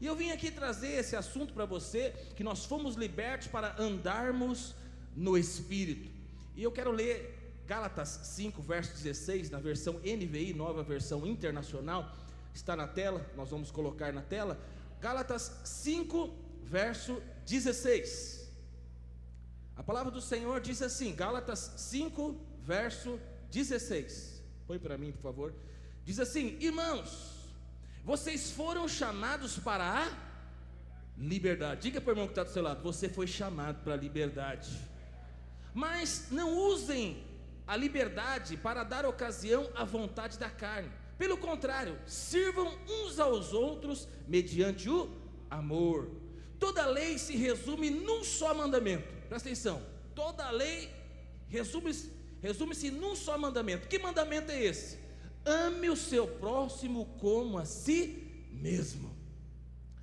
E eu vim aqui trazer esse assunto para você, que nós fomos libertos para andarmos no Espírito. E eu quero ler Gálatas 5, verso 16, na versão NVI, nova versão internacional, está na tela, nós vamos colocar na tela. Gálatas 5, verso 16. A palavra do Senhor diz assim, Gálatas 5, verso 16. Põe para mim, por favor. Diz assim: Irmãos, vocês foram chamados para a liberdade. Diga para o irmão que está do seu lado: Você foi chamado para a liberdade. Mas não usem a liberdade para dar ocasião à vontade da carne. Pelo contrário, sirvam uns aos outros mediante o amor. Toda lei se resume num só mandamento. Presta atenção. Toda lei resume-se resume num só mandamento. Que mandamento é esse? Ame o seu próximo como a si mesmo.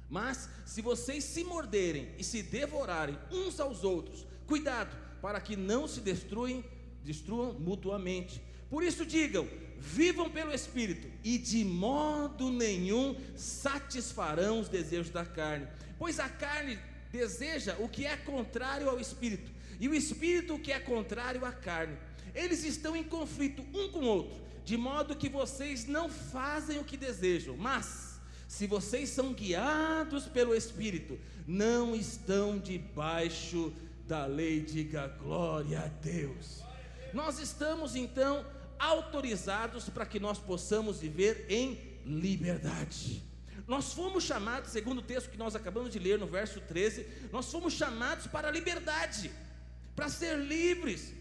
Mas se vocês se morderem e se devorarem uns aos outros, cuidado para que não se destruem destruam mutuamente. Por isso digam: vivam pelo Espírito, e de modo nenhum satisfarão os desejos da carne, pois a carne deseja o que é contrário ao Espírito, e o Espírito o que é contrário à carne. Eles estão em conflito um com o outro, de modo que vocês não fazem o que desejam, mas se vocês são guiados pelo Espírito, não estão debaixo da lei, diga glória a Deus. Nós estamos então autorizados para que nós possamos viver em liberdade. Nós fomos chamados, segundo o texto que nós acabamos de ler no verso 13, nós fomos chamados para a liberdade, para ser livres.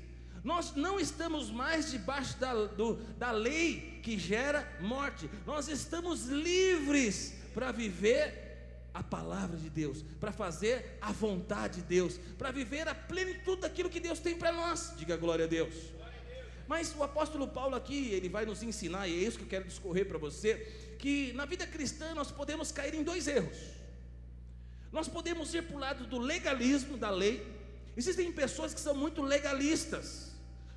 Nós não estamos mais debaixo da, do, da lei que gera morte, nós estamos livres para viver a palavra de Deus, para fazer a vontade de Deus, para viver a plenitude daquilo que Deus tem para nós. Diga glória a Deus. Mas o apóstolo Paulo aqui, ele vai nos ensinar, e é isso que eu quero discorrer para você, que na vida cristã nós podemos cair em dois erros. Nós podemos ir para o lado do legalismo da lei. Existem pessoas que são muito legalistas.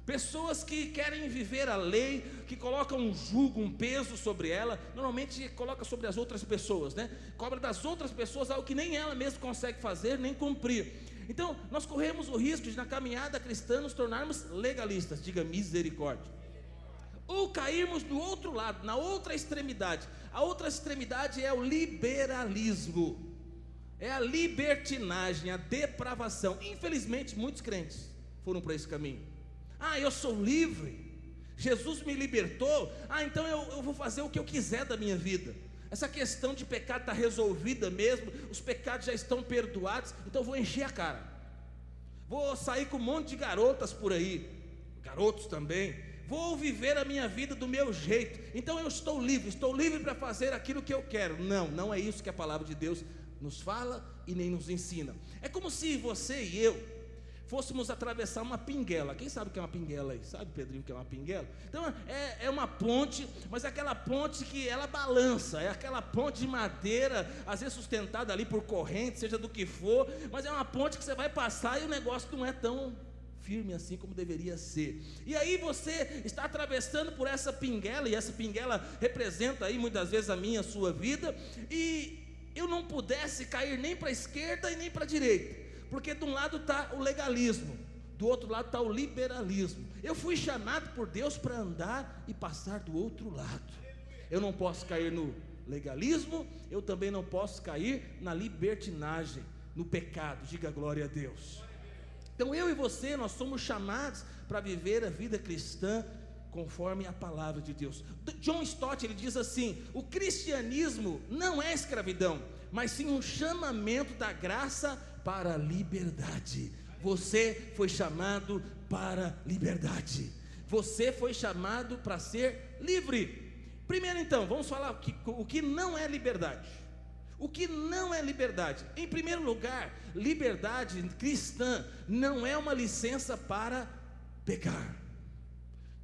Pessoas que querem viver a lei, que colocam um jugo, um peso sobre ela, normalmente coloca sobre as outras pessoas, né? Cobra das outras pessoas algo que nem ela mesma consegue fazer, nem cumprir. Então, nós corremos o risco de, na caminhada cristã, nos tornarmos legalistas, diga misericórdia. Ou cairmos do outro lado, na outra extremidade. A outra extremidade é o liberalismo, é a libertinagem, a depravação. Infelizmente, muitos crentes foram para esse caminho. Ah, eu sou livre, Jesus me libertou, ah, então eu, eu vou fazer o que eu quiser da minha vida. Essa questão de pecado está resolvida mesmo, os pecados já estão perdoados, então vou encher a cara. Vou sair com um monte de garotas por aí, garotos também. Vou viver a minha vida do meu jeito. Então eu estou livre, estou livre para fazer aquilo que eu quero. Não, não é isso que a palavra de Deus nos fala e nem nos ensina. É como se você e eu fôssemos atravessar uma pinguela. Quem sabe o que é uma pinguela aí? Sabe, Pedrinho, o que é uma pinguela? Então, é, é uma ponte, mas é aquela ponte que ela balança, é aquela ponte de madeira, às vezes sustentada ali por corrente, seja do que for, mas é uma ponte que você vai passar e o negócio não é tão firme assim como deveria ser. E aí você está atravessando por essa pinguela, e essa pinguela representa aí muitas vezes a minha, a sua vida, e eu não pudesse cair nem para a esquerda e nem para a direita porque de um lado está o legalismo, do outro lado está o liberalismo. Eu fui chamado por Deus para andar e passar do outro lado. Eu não posso cair no legalismo, eu também não posso cair na libertinagem, no pecado. Diga glória a Deus. Então eu e você, nós somos chamados para viver a vida cristã conforme a palavra de Deus. John Stott ele diz assim: o cristianismo não é escravidão, mas sim um chamamento da graça para a liberdade. Você foi chamado para liberdade. Você foi chamado para ser livre. Primeiro, então, vamos falar o que, o que não é liberdade. O que não é liberdade? Em primeiro lugar, liberdade cristã não é uma licença para pecar.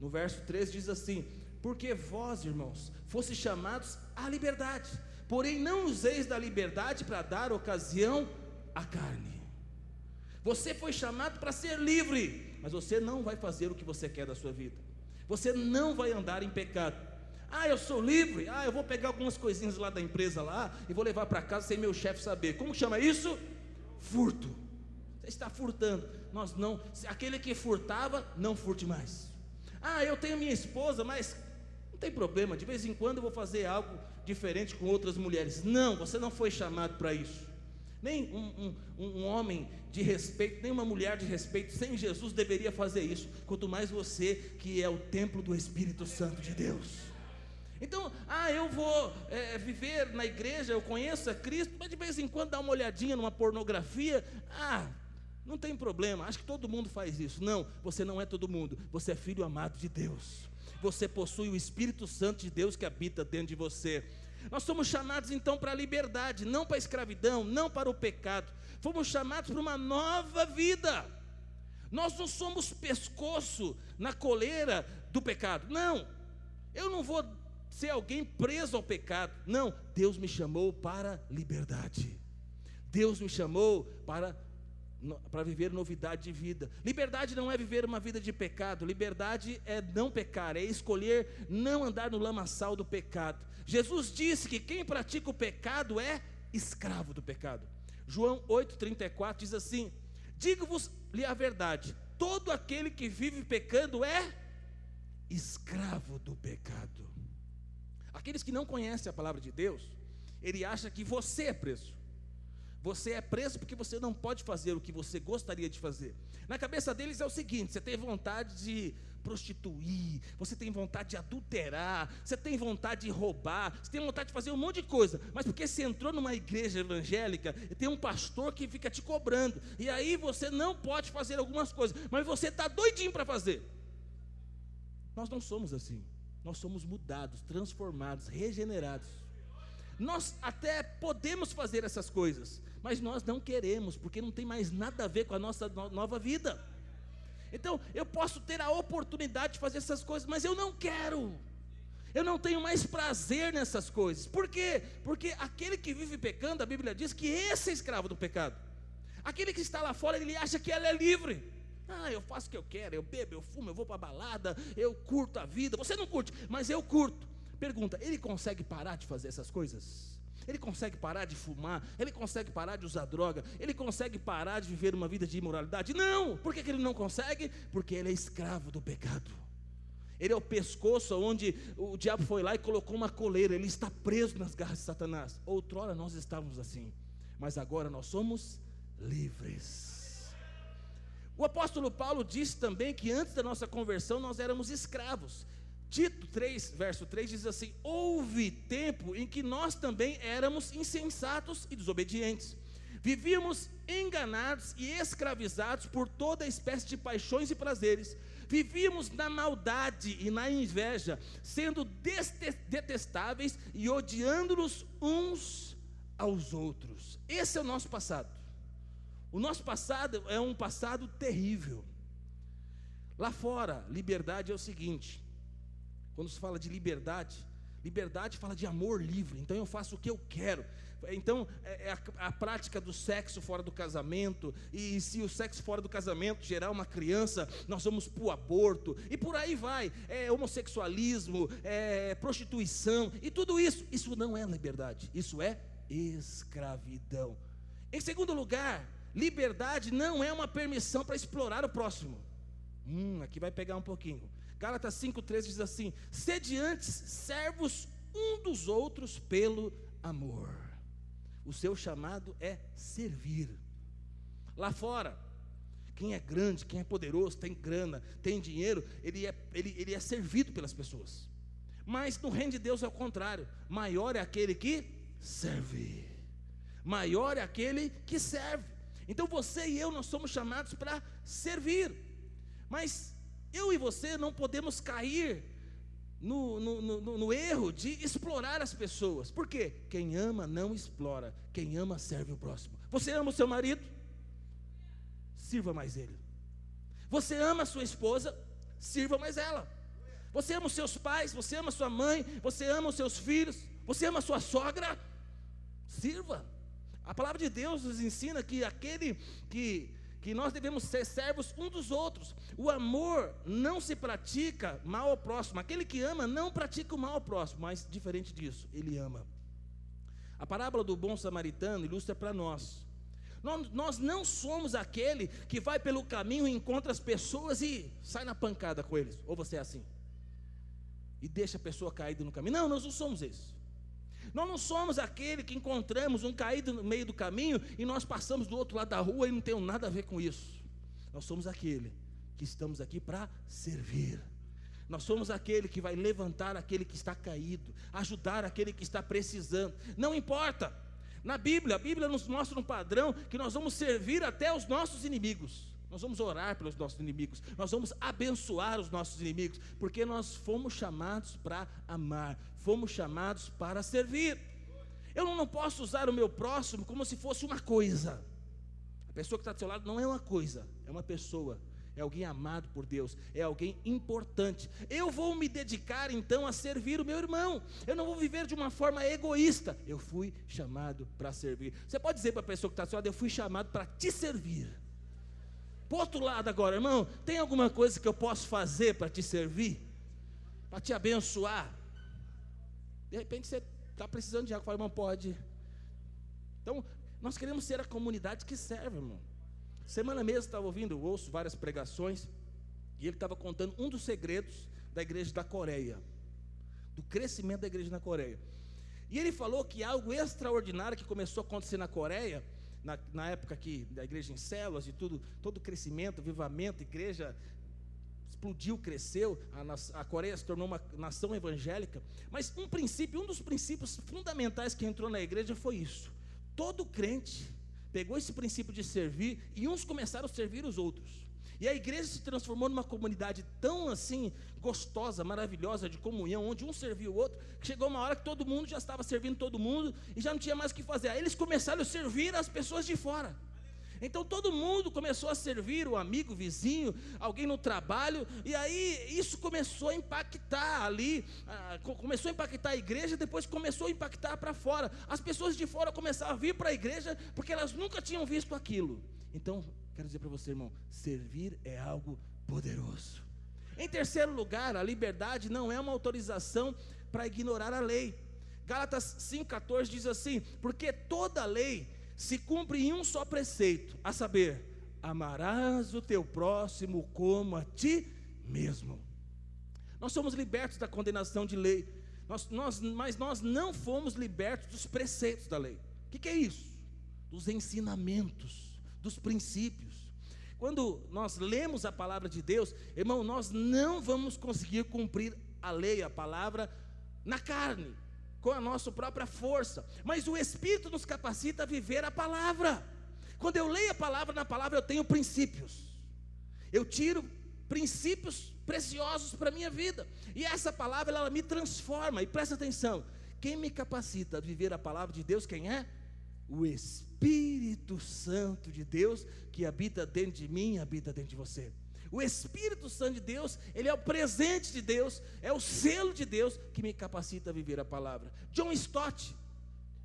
No verso 3 diz assim: Porque vós, irmãos, fosse chamados à liberdade, porém não useis da liberdade para dar ocasião a carne. Você foi chamado para ser livre, mas você não vai fazer o que você quer da sua vida. Você não vai andar em pecado. Ah, eu sou livre. Ah, eu vou pegar algumas coisinhas lá da empresa lá e vou levar para casa sem meu chefe saber. Como chama isso? Furto. Você está furtando. Nós não. Aquele que furtava, não furte mais. Ah, eu tenho minha esposa, mas não tem problema. De vez em quando eu vou fazer algo diferente com outras mulheres. Não, você não foi chamado para isso. Nem um, um, um, homem de respeito, nem uma mulher de respeito sem Jesus deveria fazer isso. Quanto mais você, que é o templo do Espírito Santo de Deus. Então, ah, eu vou é, viver na igreja, eu conheço a Cristo, mas de vez em quando dá uma olhadinha numa pornografia. Ah, não tem problema, acho que todo mundo faz isso. Não, você não é todo mundo, você é filho amado de Deus. Você possui o Espírito Santo de Deus que habita dentro de você. Nós somos chamados então para a liberdade, não para a escravidão, não para o pecado. Fomos chamados para uma nova vida. Nós não somos pescoço na coleira do pecado. Não. Eu não vou ser alguém preso ao pecado. Não, Deus me chamou para liberdade. Deus me chamou para para viver novidade de vida. Liberdade não é viver uma vida de pecado, liberdade é não pecar, é escolher não andar no lamaçal do pecado. Jesus disse que quem pratica o pecado é escravo do pecado. João 8,34 diz assim: Digo-vos-lhe a verdade, todo aquele que vive pecando é escravo do pecado. Aqueles que não conhecem a palavra de Deus, ele acha que você é preso. Você é preso porque você não pode fazer o que você gostaria de fazer. Na cabeça deles é o seguinte: você tem vontade de prostituir, você tem vontade de adulterar, você tem vontade de roubar, você tem vontade de fazer um monte de coisa, mas porque você entrou numa igreja evangélica e tem um pastor que fica te cobrando, e aí você não pode fazer algumas coisas, mas você está doidinho para fazer. Nós não somos assim, nós somos mudados, transformados, regenerados. Nós até podemos fazer essas coisas, mas nós não queremos, porque não tem mais nada a ver com a nossa nova vida. Então, eu posso ter a oportunidade de fazer essas coisas, mas eu não quero. Eu não tenho mais prazer nessas coisas. Por quê? Porque aquele que vive pecando, a Bíblia diz que esse é escravo do pecado. Aquele que está lá fora, ele acha que ele é livre. Ah, eu faço o que eu quero, eu bebo, eu fumo, eu vou para a balada, eu curto a vida. Você não curte, mas eu curto. Pergunta: ele consegue parar de fazer essas coisas? Ele consegue parar de fumar, ele consegue parar de usar droga, ele consegue parar de viver uma vida de imoralidade? Não! Por que, que ele não consegue? Porque ele é escravo do pecado. Ele é o pescoço onde o diabo foi lá e colocou uma coleira, ele está preso nas garras de Satanás. Outrora nós estávamos assim, mas agora nós somos livres. O apóstolo Paulo disse também que antes da nossa conversão nós éramos escravos. Tito 3, verso 3 diz assim: Houve tempo em que nós também éramos insensatos e desobedientes. Vivíamos enganados e escravizados por toda espécie de paixões e prazeres. Vivíamos na maldade e na inveja, sendo detestáveis e odiando-nos uns aos outros. Esse é o nosso passado. O nosso passado é um passado terrível. Lá fora, liberdade é o seguinte: quando se fala de liberdade, liberdade fala de amor livre. Então eu faço o que eu quero. Então é, é a, a, prática do sexo fora do casamento. E se o sexo fora do casamento gerar uma criança, nós vamos para o aborto. E por aí vai. É homossexualismo, é prostituição e tudo isso. Isso não é liberdade. Isso é escravidão. Em segundo lugar, liberdade não é uma permissão para explorar o próximo. Hum, aqui vai pegar um pouquinho. Gálatas 5,13 diz assim: Sede antes servos um dos outros pelo amor. O seu chamado é servir. Lá fora, quem é grande, quem é poderoso, tem grana, tem dinheiro, ele é, ele, ele é servido pelas pessoas. Mas no reino de Deus é o contrário: maior é aquele que serve, maior é aquele que serve. Então você e eu, nós somos chamados para servir. Mas eu e você não podemos cair no, no, no, no, erro de explorar as pessoas. Por quê? Quem ama não explora, quem ama serve o próximo. Você ama o seu marido? Sirva mais ele. Você ama a sua esposa? Sirva mais ela. Você ama os seus pais? Você ama sua mãe? Você ama os seus filhos? Você ama a sua sogra? Sirva. A palavra de Deus nos ensina que aquele que que nós devemos ser servos um dos outros. O amor não se pratica mal ao próximo. Aquele que ama não pratica o mal ao próximo, mas diferente disso, ele ama. A parábola do bom samaritano ilustra para nós. nós. Não somos aquele que vai pelo caminho encontra as pessoas e sai na pancada com eles. Ou você é assim? E deixa a pessoa caída no caminho. Não, nós não somos esses. Nós não somos aquele que encontramos um caído no meio do caminho e nós passamos do outro lado da rua e não temos nada a ver com isso. Nós somos aquele que estamos aqui para servir. Nós somos aquele que vai levantar aquele que está caído, ajudar aquele que está precisando. Não importa. Na Bíblia, a Bíblia nos mostra um padrão que nós vamos servir até os nossos inimigos. Nós vamos orar pelos nossos inimigos, nós vamos abençoar os nossos inimigos, porque nós fomos chamados para amar, fomos chamados para servir. Eu não posso usar o meu próximo como se fosse uma coisa. A pessoa que está do seu lado não é uma coisa, é uma pessoa é alguém amado por Deus, é alguém importante. Eu vou me dedicar então a servir o meu irmão. Eu não vou viver de uma forma egoísta. Eu fui chamado para servir. Você pode dizer para a pessoa que está ao seu lado: Eu fui chamado para te servir. Por outro lado, agora, irmão, tem alguma coisa que eu posso fazer para te servir? Para te abençoar? De repente você está precisando de algo, fala, irmão, pode. Então, nós queremos ser a comunidade que serve, irmão. Semana mesmo estava ouvindo, ouço várias pregações, e ele estava contando um dos segredos da igreja da Coreia, do crescimento da igreja na Coreia. E ele falou que algo extraordinário que começou a acontecer na Coreia, na, na época aqui da igreja em células e tudo, todo o crescimento, avivamento, igreja explodiu, cresceu, a, a, Coreia se tornou uma nação evangélica. Mas um princípio, um dos princípios fundamentais que entrou na igreja foi isso: todo crente pegou esse princípio de servir e uns começaram a servir os outros. E a igreja se transformou numa comunidade tão assim gostosa, maravilhosa de comunhão, onde um servia o outro, que chegou uma hora que todo mundo já estava servindo todo mundo e já não tinha mais o que fazer. Aí eles começaram a servir as pessoas de fora. Então todo mundo começou a servir o amigo, o vizinho, alguém no trabalho, e aí isso começou a impactar ali, ah, começou a impactar a igreja, depois começou a impactar para fora. As pessoas de fora começaram a vir para a igreja porque elas nunca tinham visto aquilo. Então, quero dizer para você, irmão, servir é algo poderoso. Em terceiro lugar, a liberdade não é uma autorização para ignorar a lei. Gálatas 5,14 diz assim: porque toda lei se cumpre em um só preceito, a saber, amarás o teu próximo como a ti mesmo. Nós somos libertos da condenação de lei, nós, nós, mas nós não fomos libertos dos preceitos da lei. O que, que é isso? Dos ensinamentos, dos princípios. Quando nós lemos a palavra de Deus, irmão, nós não vamos conseguir cumprir a lei, a palavra, na carne com a nossa própria força, mas o Espírito nos capacita a viver a palavra. Quando eu leio a palavra, na palavra eu tenho princípios, eu tiro princípios preciosos para a minha vida, e essa palavra ela me transforma, e presta atenção: quem me capacita a viver a palavra de Deus, quem é? O Espírito Santo de Deus que habita dentro de mim, habita dentro de você. O Espírito Santo de Deus, ele é o presente de Deus, é o selo de Deus que me capacita a viver a palavra. John Stott,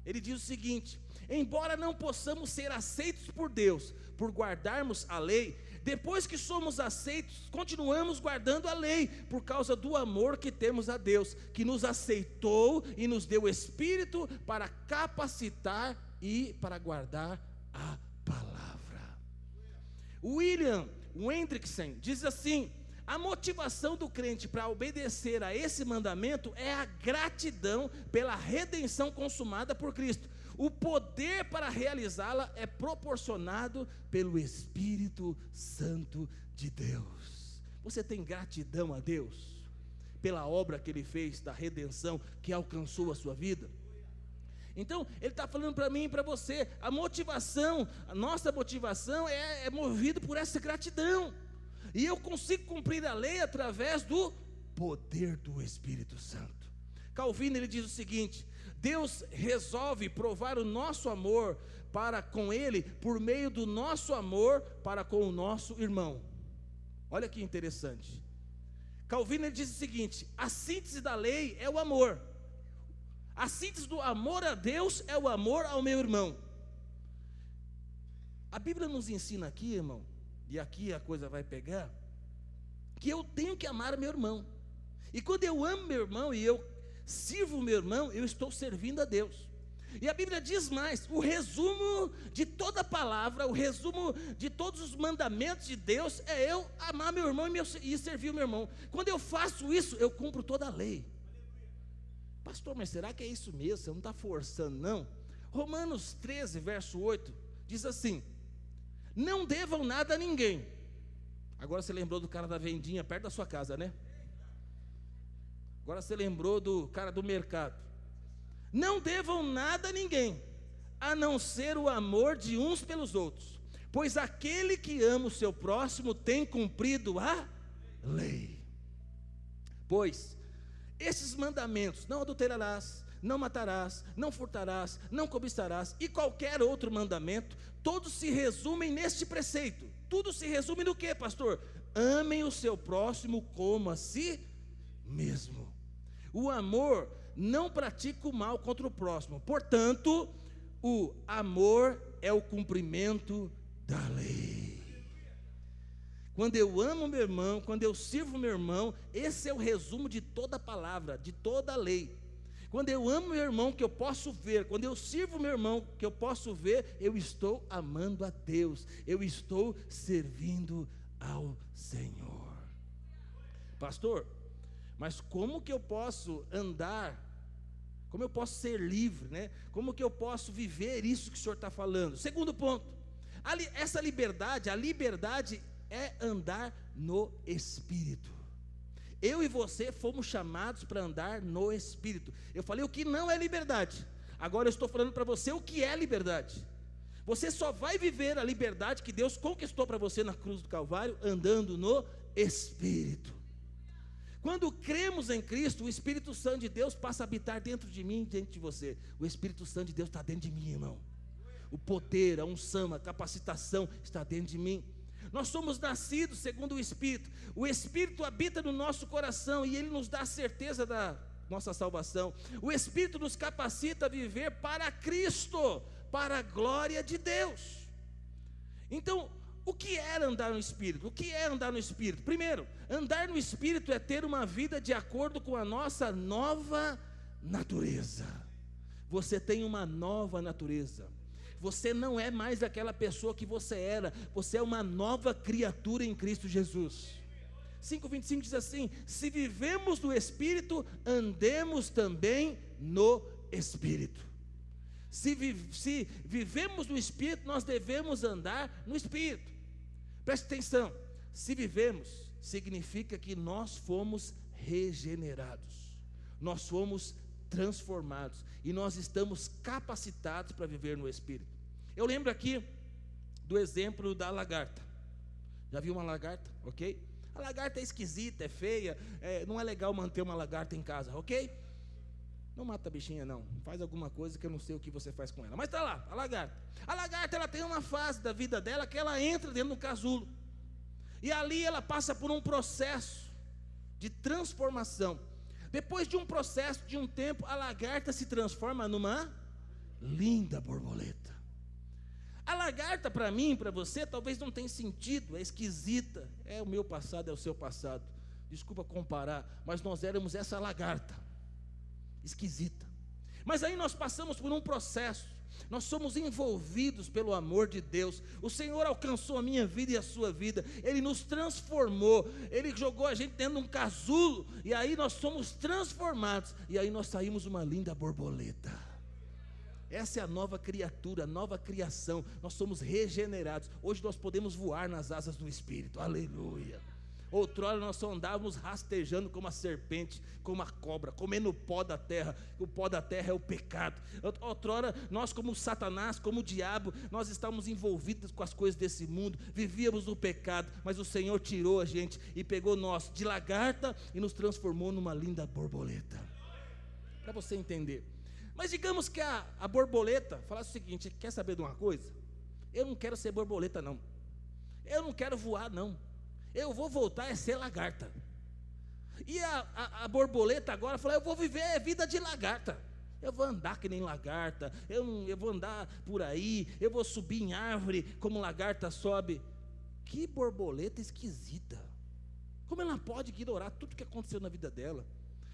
ele diz o seguinte: embora não possamos ser aceitos por Deus por guardarmos a lei, depois que somos aceitos, continuamos guardando a lei, por causa do amor que temos a Deus, que nos aceitou e nos deu Espírito para capacitar e para guardar a palavra. William Hendrickson diz assim: a motivação do crente para obedecer a esse mandamento é a gratidão pela redenção consumada por Cristo. O poder para realizá-la é proporcionado pelo Espírito Santo de Deus. Você tem gratidão a Deus pela obra que Ele fez da redenção que alcançou a sua vida? Então, ele está falando para mim e para você, a motivação, a nossa motivação é, é movida por essa gratidão. E eu consigo cumprir a lei através do poder do Espírito Santo. Calvino ele diz o seguinte: Deus resolve provar o nosso amor para com ele por meio do nosso amor para com o nosso irmão. Olha que interessante. Calvino ele diz o seguinte: a síntese da lei é o amor. A síntese do amor a Deus é o amor ao meu irmão. A Bíblia nos ensina aqui, irmão, e aqui a coisa vai pegar, que eu tenho que amar meu irmão. E quando eu amo meu irmão e eu sirvo meu irmão, eu estou servindo a Deus. E a Bíblia diz mais: o resumo de toda palavra, o resumo de todos os mandamentos de Deus é eu amar meu irmão e, meu, e servir o meu irmão. Quando eu faço isso, eu cumpro toda a lei. Pastor, mas será que é isso mesmo? Você não está forçando, não? Romanos 13, verso 8, diz assim: Não devam nada a ninguém. Agora você lembrou do cara da vendinha perto da sua casa, né? Agora você lembrou do cara do mercado. Não devam nada a ninguém, a não ser o amor de uns pelos outros, pois aquele que ama o seu próximo tem cumprido a lei. Pois esses mandamentos, não adulterarás, não matarás, não furtarás, não cobiçarás, e qualquer outro mandamento, todos se resumem neste preceito. Tudo se resume no que, pastor? Amem o seu próximo como a si mesmo. O amor não pratica o mal contra o próximo. Portanto, o amor é o cumprimento da lei. Quando eu amo meu irmão, quando eu sirvo meu irmão, esse é o resumo de toda a palavra, de toda a lei. Quando eu amo meu irmão, que eu posso ver, quando eu sirvo meu irmão, que eu posso ver, eu estou amando a Deus, eu estou servindo ao Senhor. Pastor, mas como que eu posso andar como eu posso ser livre, né? Como que eu posso viver isso que o Senhor está falando? Segundo ponto, essa liberdade, a liberdade é andar no Espírito. Eu e você fomos chamados para andar no Espírito. Eu falei o que não é liberdade. Agora eu estou falando para você o que é liberdade. Você só vai viver a liberdade que Deus conquistou para você na cruz do Calvário andando no Espírito. Quando cremos em Cristo, o Espírito Santo de Deus passa a habitar dentro de mim e dentro de você. O Espírito Santo de Deus está dentro de mim, irmão. O poder, a unção, a capacitação está dentro de mim. Nós somos nascidos segundo o Espírito. O Espírito habita no nosso coração e ele nos dá a certeza da nossa salvação. O Espírito nos capacita a viver para Cristo, para a glória de Deus. Então, o que é andar no Espírito? O que é andar no Espírito? Primeiro, andar no Espírito é ter uma vida de acordo com a nossa nova natureza. Você tem uma nova natureza. Você não é mais aquela pessoa que você era, você é uma nova criatura em Cristo Jesus. 5,25 diz assim: Se vivemos no Espírito, andemos também no Espírito. Se, vi, se vivemos no Espírito, nós devemos andar no Espírito. Preste atenção: se vivemos, significa que nós fomos regenerados, nós fomos transformados e nós estamos capacitados para viver no Espírito. Eu lembro aqui do exemplo da lagarta. Já viu uma lagarta? Ok? A lagarta é esquisita, é feia, é, não é legal manter uma lagarta em casa, ok? Não mata a bichinha, não. Faz alguma coisa que eu não sei o que você faz com ela. Mas está lá, a lagarta. A lagarta ela tem uma fase da vida dela que ela entra dentro do casulo. E ali ela passa por um processo de transformação. Depois de um processo, de um tempo, a lagarta se transforma numa linda borboleta. A lagarta, para mim, para você, talvez não tenha sentido, é esquisita. É o meu passado, é o seu passado. Desculpa comparar, mas nós éramos essa lagarta esquisita. Mas aí nós passamos por um processo, nós somos envolvidos pelo amor de Deus. O Senhor alcançou a minha vida e a sua vida, Ele nos transformou, Ele jogou a gente dentro de um casulo, e aí nós somos transformados, e aí nós saímos uma linda borboleta. Essa é a nova criatura, a nova criação. Nós somos regenerados. Hoje nós podemos voar nas asas do Espírito. Aleluia. Outrora nós só andávamos rastejando como a serpente, como a cobra, comendo o pó da terra. O pó da terra é o pecado. Outrora nós, como Satanás, como o diabo, nós estávamos envolvidos com as coisas desse mundo, vivíamos no pecado, mas o Senhor tirou a gente e pegou nós de lagarta e nos transformou numa linda borboleta. Para você entender. Mas digamos que a, a borboleta falasse o seguinte: quer saber de uma coisa? Eu não quero ser borboleta, não. Eu não quero voar, não eu vou voltar a ser lagarta. E a, a, a borboleta agora fala: eu vou viver vida de lagarta. Eu vou andar que nem lagarta, eu, eu vou andar por aí, eu vou subir em árvore como lagarta sobe. Que borboleta esquisita. Como ela pode ignorar tudo que aconteceu na vida dela?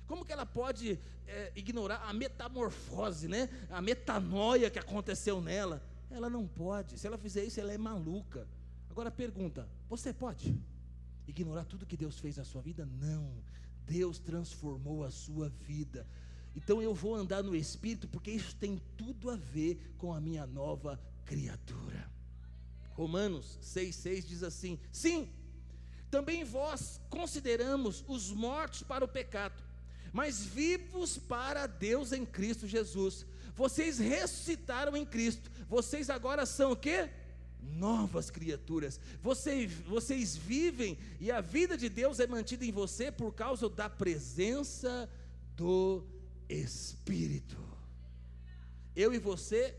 Como que ela pode é, ignorar a metamorfose, né? A metanoia que aconteceu nela? Ela não pode. Se ela fizer isso, ela é maluca. Agora pergunta: você pode ignorar tudo que Deus fez na sua vida? Não. Deus transformou a sua vida. Então eu vou andar no Espírito, porque isso tem tudo a ver com a minha nova criatura. Romanos 6,6 diz assim: Sim, também vós consideramos os mortos para o pecado, mas vivos para Deus em Cristo Jesus. Vocês ressuscitaram em Cristo. Vocês agora são o quê? Novas criaturas. Vocês, vocês vivem e a vida de Deus é mantida em você por causa da presença do Espírito. Eu e você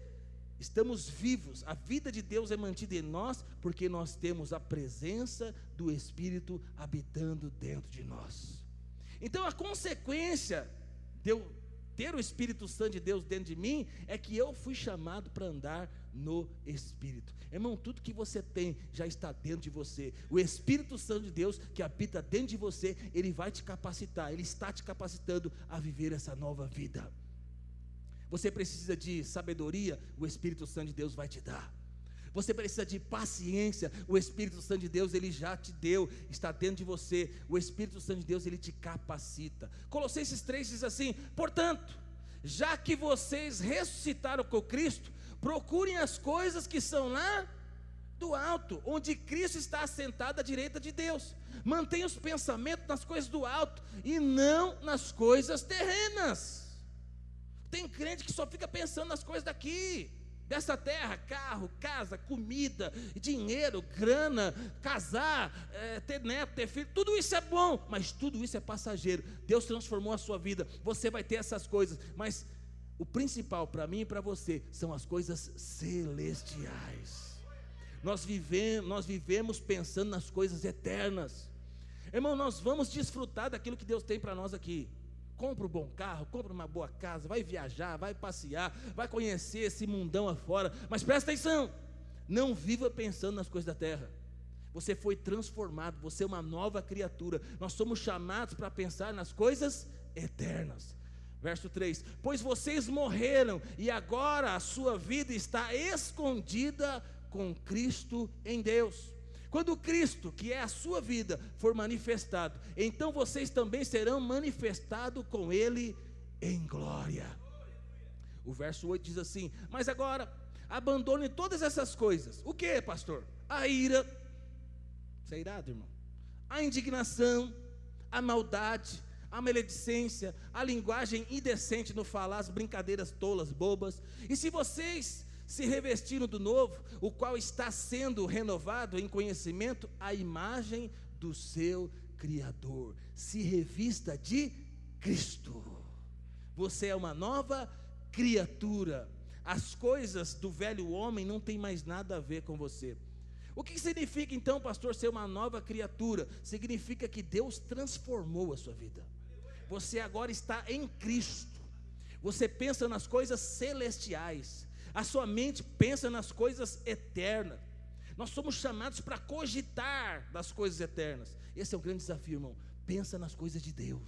estamos vivos, a vida de Deus é mantida em nós, porque nós temos a presença do Espírito habitando dentro de nós. Então a consequência de eu ter o Espírito Santo de Deus dentro de mim é que eu fui chamado para andar no Espírito. Irmão, tudo que você tem já está dentro de você. O Espírito Santo de Deus que habita dentro de você, ele vai te capacitar, ele está te capacitando a viver essa nova vida. Você precisa de sabedoria, o Espírito Santo de Deus vai te dar. Você precisa de paciência, o Espírito Santo de Deus ele já te deu, está dentro de você. O Espírito Santo de Deus ele te capacita. Colossenses 3 diz assim: "Portanto, já que vocês ressuscitaram com Cristo, procurem as coisas que são lá do alto, onde Cristo está assentado à direita de Deus. Mantenha os pensamentos nas coisas do alto e não nas coisas terrenas. Tem crente que só fica pensando nas coisas daqui, dessa terra: carro, casa, comida, dinheiro, grana, casar, é, ter neto, ter filho. Tudo isso é bom, mas tudo isso é passageiro. Deus transformou a sua vida, você vai ter essas coisas, mas o principal para mim e para você são as coisas celestiais. Nós vivemos, nós vivemos pensando nas coisas eternas. Irmão, nós vamos desfrutar daquilo que Deus tem para nós aqui. Compra um bom carro, compra uma boa casa, vai viajar, vai passear, vai conhecer esse mundão afora. Mas presta atenção: não viva pensando nas coisas da terra. Você foi transformado, você é uma nova criatura. Nós somos chamados para pensar nas coisas eternas. Verso 3: Pois vocês morreram e agora a sua vida está escondida com Cristo em Deus. Quando Cristo, que é a sua vida, for manifestado, então vocês também serão manifestados com Ele em glória. O verso 8 diz assim: Mas agora, abandone todas essas coisas. O que, pastor? A ira, você é irado, irmão? A indignação, a maldade, a maledicência, a linguagem indecente no falar, as brincadeiras tolas, bobas. E se vocês se revestiram do novo, o qual está sendo renovado em conhecimento à imagem do seu Criador. Se revista de Cristo. Você é uma nova criatura. As coisas do velho homem não tem mais nada a ver com você. O que significa então, pastor, ser uma nova criatura? Significa que Deus transformou a sua vida. Você agora está em Cristo. Você pensa nas coisas celestiais a sua mente pensa nas coisas eternas. Nós somos chamados para cogitar das coisas eternas. Esse é o grande desafio, irmão. Pensa nas coisas de Deus.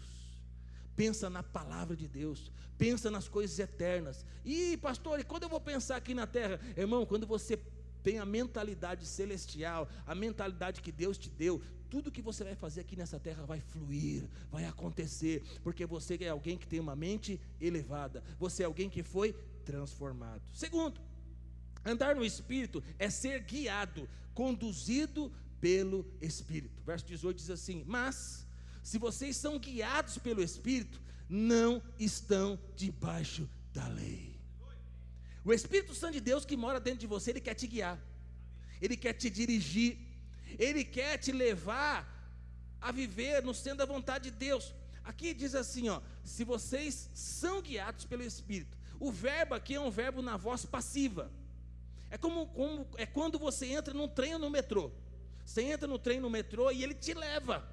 Pensa na palavra de Deus. Pensa nas coisas eternas. E, pastor, e quando eu vou pensar aqui na terra? Irmão, quando você tem a mentalidade celestial, a mentalidade que Deus te deu, tudo que você vai fazer aqui nessa terra vai fluir, vai acontecer, porque você é alguém que tem uma mente elevada, você é alguém que foi transformado. Segundo, andar no Espírito é ser guiado, conduzido pelo Espírito. Verso 18 diz assim: Mas, se vocês são guiados pelo Espírito, não estão debaixo da lei. O Espírito Santo de Deus que mora dentro de você, ele quer te guiar, ele quer te dirigir, ele quer te levar a viver no centro da vontade de Deus. Aqui diz assim, ó, se vocês são guiados pelo Espírito, o verbo aqui é um verbo na voz passiva. É como, como é quando você entra num trem ou no metrô. Você entra no trem no metrô e ele te leva.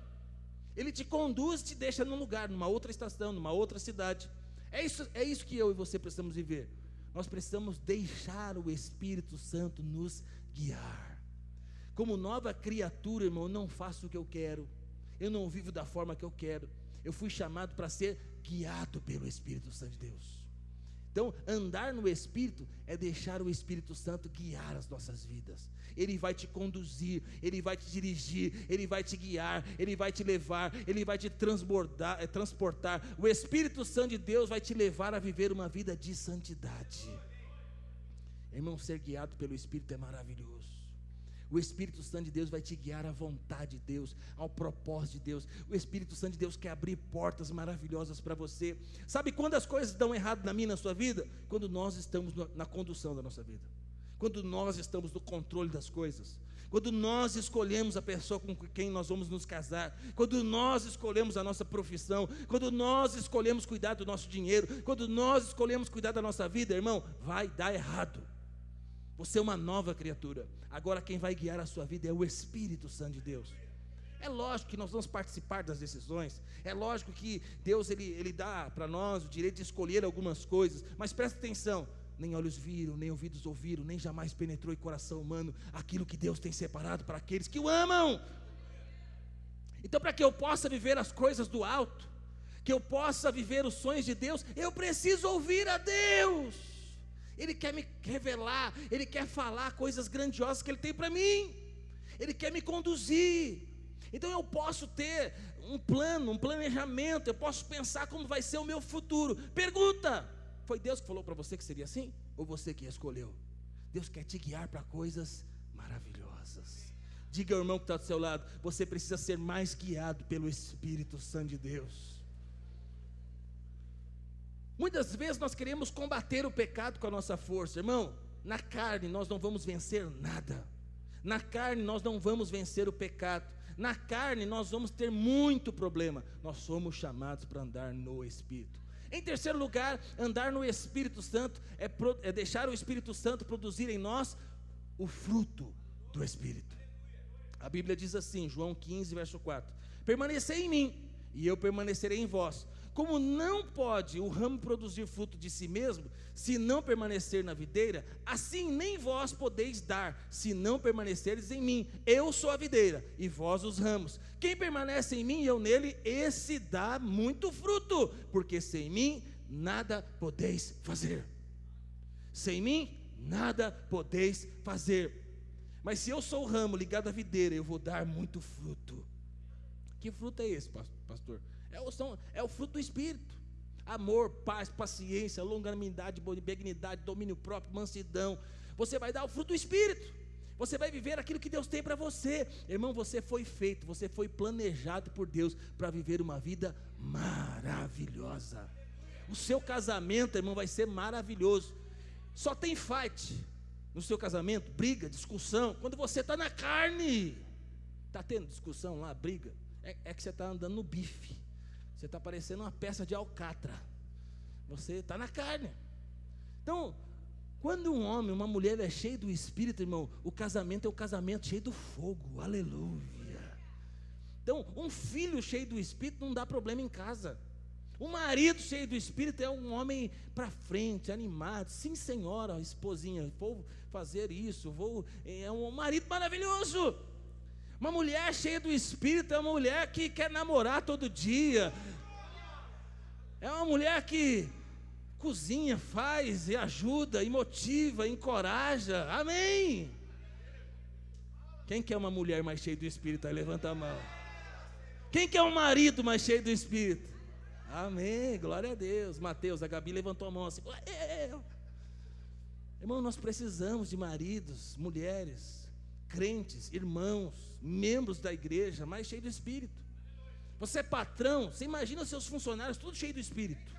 Ele te conduz, te deixa num lugar, numa outra estação, numa outra cidade. É isso, é isso que eu e você precisamos viver. Nós precisamos deixar o Espírito Santo nos guiar. Como nova criatura, irmão, eu não faço o que eu quero. Eu não vivo da forma que eu quero. Eu fui chamado para ser guiado pelo Espírito Santo de Deus. Então, andar no Espírito é deixar o Espírito Santo guiar as nossas vidas. Ele vai te conduzir, ele vai te dirigir, ele vai te guiar, ele vai te levar, ele vai te transbordar, é, transportar. O Espírito Santo de Deus vai te levar a viver uma vida de santidade. Irmão, ser guiado pelo Espírito é maravilhoso. O Espírito Santo de Deus vai te guiar à vontade de Deus, ao propósito de Deus. O Espírito Santo de Deus quer abrir portas maravilhosas para você. Sabe quando as coisas dão errado na minha, na sua vida? Quando nós estamos na condução da nossa vida. Quando nós estamos no controle das coisas. Quando nós escolhemos a pessoa com quem nós vamos nos casar, quando nós escolhemos a nossa profissão, quando nós escolhemos cuidar do nosso dinheiro, quando nós escolhemos cuidar da nossa vida, irmão, vai dar errado. Você é uma nova criatura. Agora quem vai guiar a sua vida é o Espírito Santo de Deus. É lógico que nós vamos participar das decisões. É lógico que Deus ele, ele dá para nós o direito de escolher algumas coisas. Mas presta atenção: nem olhos viram, nem ouvidos ouviram, nem jamais penetrou em coração humano aquilo que Deus tem separado para aqueles que o amam. Então, para que eu possa viver as coisas do alto, que eu possa viver os sonhos de Deus, eu preciso ouvir a Deus. Ele quer me revelar, Ele quer falar coisas grandiosas que Ele tem para mim, Ele quer me conduzir. Então eu posso ter um plano, um planejamento, eu posso pensar como vai ser o meu futuro. Pergunta: foi Deus que falou para você que seria assim? Ou você que escolheu? Deus quer te guiar para coisas maravilhosas. Diga ao irmão que está do seu lado: você precisa ser mais guiado pelo Espírito Santo de Deus. Muitas vezes nós queremos combater o pecado com a nossa força, irmão. Na carne nós não vamos vencer nada. Na carne nós não vamos vencer o pecado. Na carne nós vamos ter muito problema. Nós somos chamados para andar no Espírito. Em terceiro lugar, andar no Espírito Santo é, pro, é deixar o Espírito Santo produzir em nós o fruto do Espírito. A Bíblia diz assim, João 15, verso 4: Permanecei em mim, e eu permanecerei em vós. Como não pode o ramo produzir fruto de si mesmo, se não permanecer na videira, assim nem vós podeis dar, se não permaneceres em mim. Eu sou a videira, e vós os ramos. Quem permanece em mim e eu nele, esse dá muito fruto, porque sem mim nada podeis fazer. Sem mim nada podeis fazer. Mas se eu sou o ramo ligado à videira, eu vou dar muito fruto. Que fruto é esse, pastor? É o, são, é o fruto do Espírito. Amor, paz, paciência, longanimidade, benignidade, domínio próprio, mansidão. Você vai dar o fruto do Espírito. Você vai viver aquilo que Deus tem para você. Irmão, você foi feito, você foi planejado por Deus para viver uma vida maravilhosa. O seu casamento, irmão, vai ser maravilhoso. Só tem fight no seu casamento, briga, discussão, quando você está na carne. Está tendo discussão lá, briga? É, é que você está andando no bife. Você está parecendo uma peça de alcatra. Você está na carne. Então, quando um homem, uma mulher é cheio do Espírito, irmão, o casamento é o casamento cheio do fogo. Aleluia. Então, um filho cheio do Espírito não dá problema em casa. O marido cheio do Espírito é um homem para frente, animado. Sim, senhora, esposinha, vou fazer isso, vou. É um marido maravilhoso. Uma mulher cheia do Espírito é uma mulher que quer namorar todo dia. É uma mulher que cozinha, faz e ajuda, e motiva, encoraja. Amém. Quem quer uma mulher mais cheia do Espírito? Aí levanta a mão. Quem quer um marido mais cheio do Espírito? Amém. Glória a Deus. Mateus, a Gabi levantou a mão assim. Irmão, nós precisamos de maridos, mulheres crentes, irmãos, membros da igreja, mais cheio do Espírito. Você é patrão, você imagina os seus funcionários tudo cheio do Espírito.